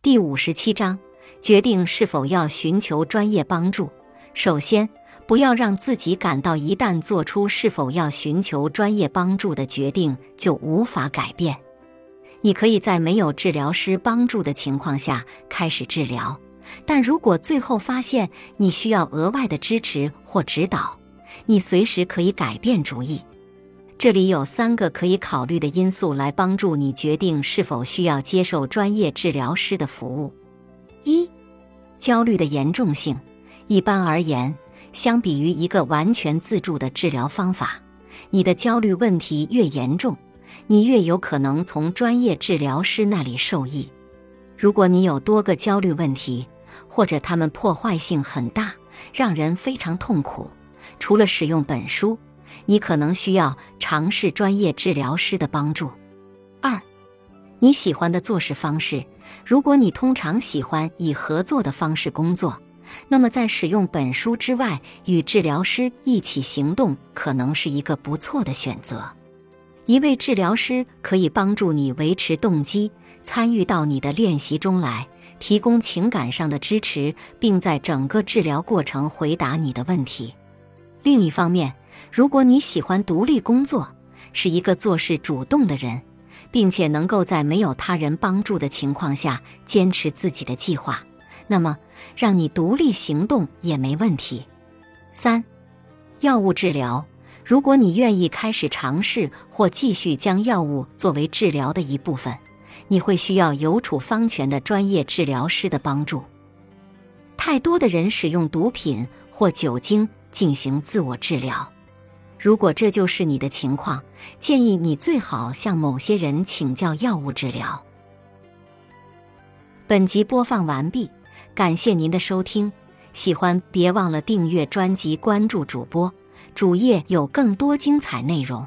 第五十七章，决定是否要寻求专业帮助。首先，不要让自己感到一旦做出是否要寻求专业帮助的决定就无法改变。你可以在没有治疗师帮助的情况下开始治疗，但如果最后发现你需要额外的支持或指导，你随时可以改变主意。这里有三个可以考虑的因素来帮助你决定是否需要接受专业治疗师的服务。一、焦虑的严重性。一般而言，相比于一个完全自助的治疗方法，你的焦虑问题越严重，你越有可能从专业治疗师那里受益。如果你有多个焦虑问题，或者它们破坏性很大，让人非常痛苦，除了使用本书。你可能需要尝试专业治疗师的帮助。二，你喜欢的做事方式。如果你通常喜欢以合作的方式工作，那么在使用本书之外，与治疗师一起行动可能是一个不错的选择。一位治疗师可以帮助你维持动机，参与到你的练习中来，提供情感上的支持，并在整个治疗过程回答你的问题。另一方面，如果你喜欢独立工作，是一个做事主动的人，并且能够在没有他人帮助的情况下坚持自己的计划，那么让你独立行动也没问题。三、药物治疗。如果你愿意开始尝试或继续将药物作为治疗的一部分，你会需要有处方权的专业治疗师的帮助。太多的人使用毒品或酒精进行自我治疗。如果这就是你的情况，建议你最好向某些人请教药物治疗。本集播放完毕，感谢您的收听。喜欢别忘了订阅专辑、关注主播，主页有更多精彩内容。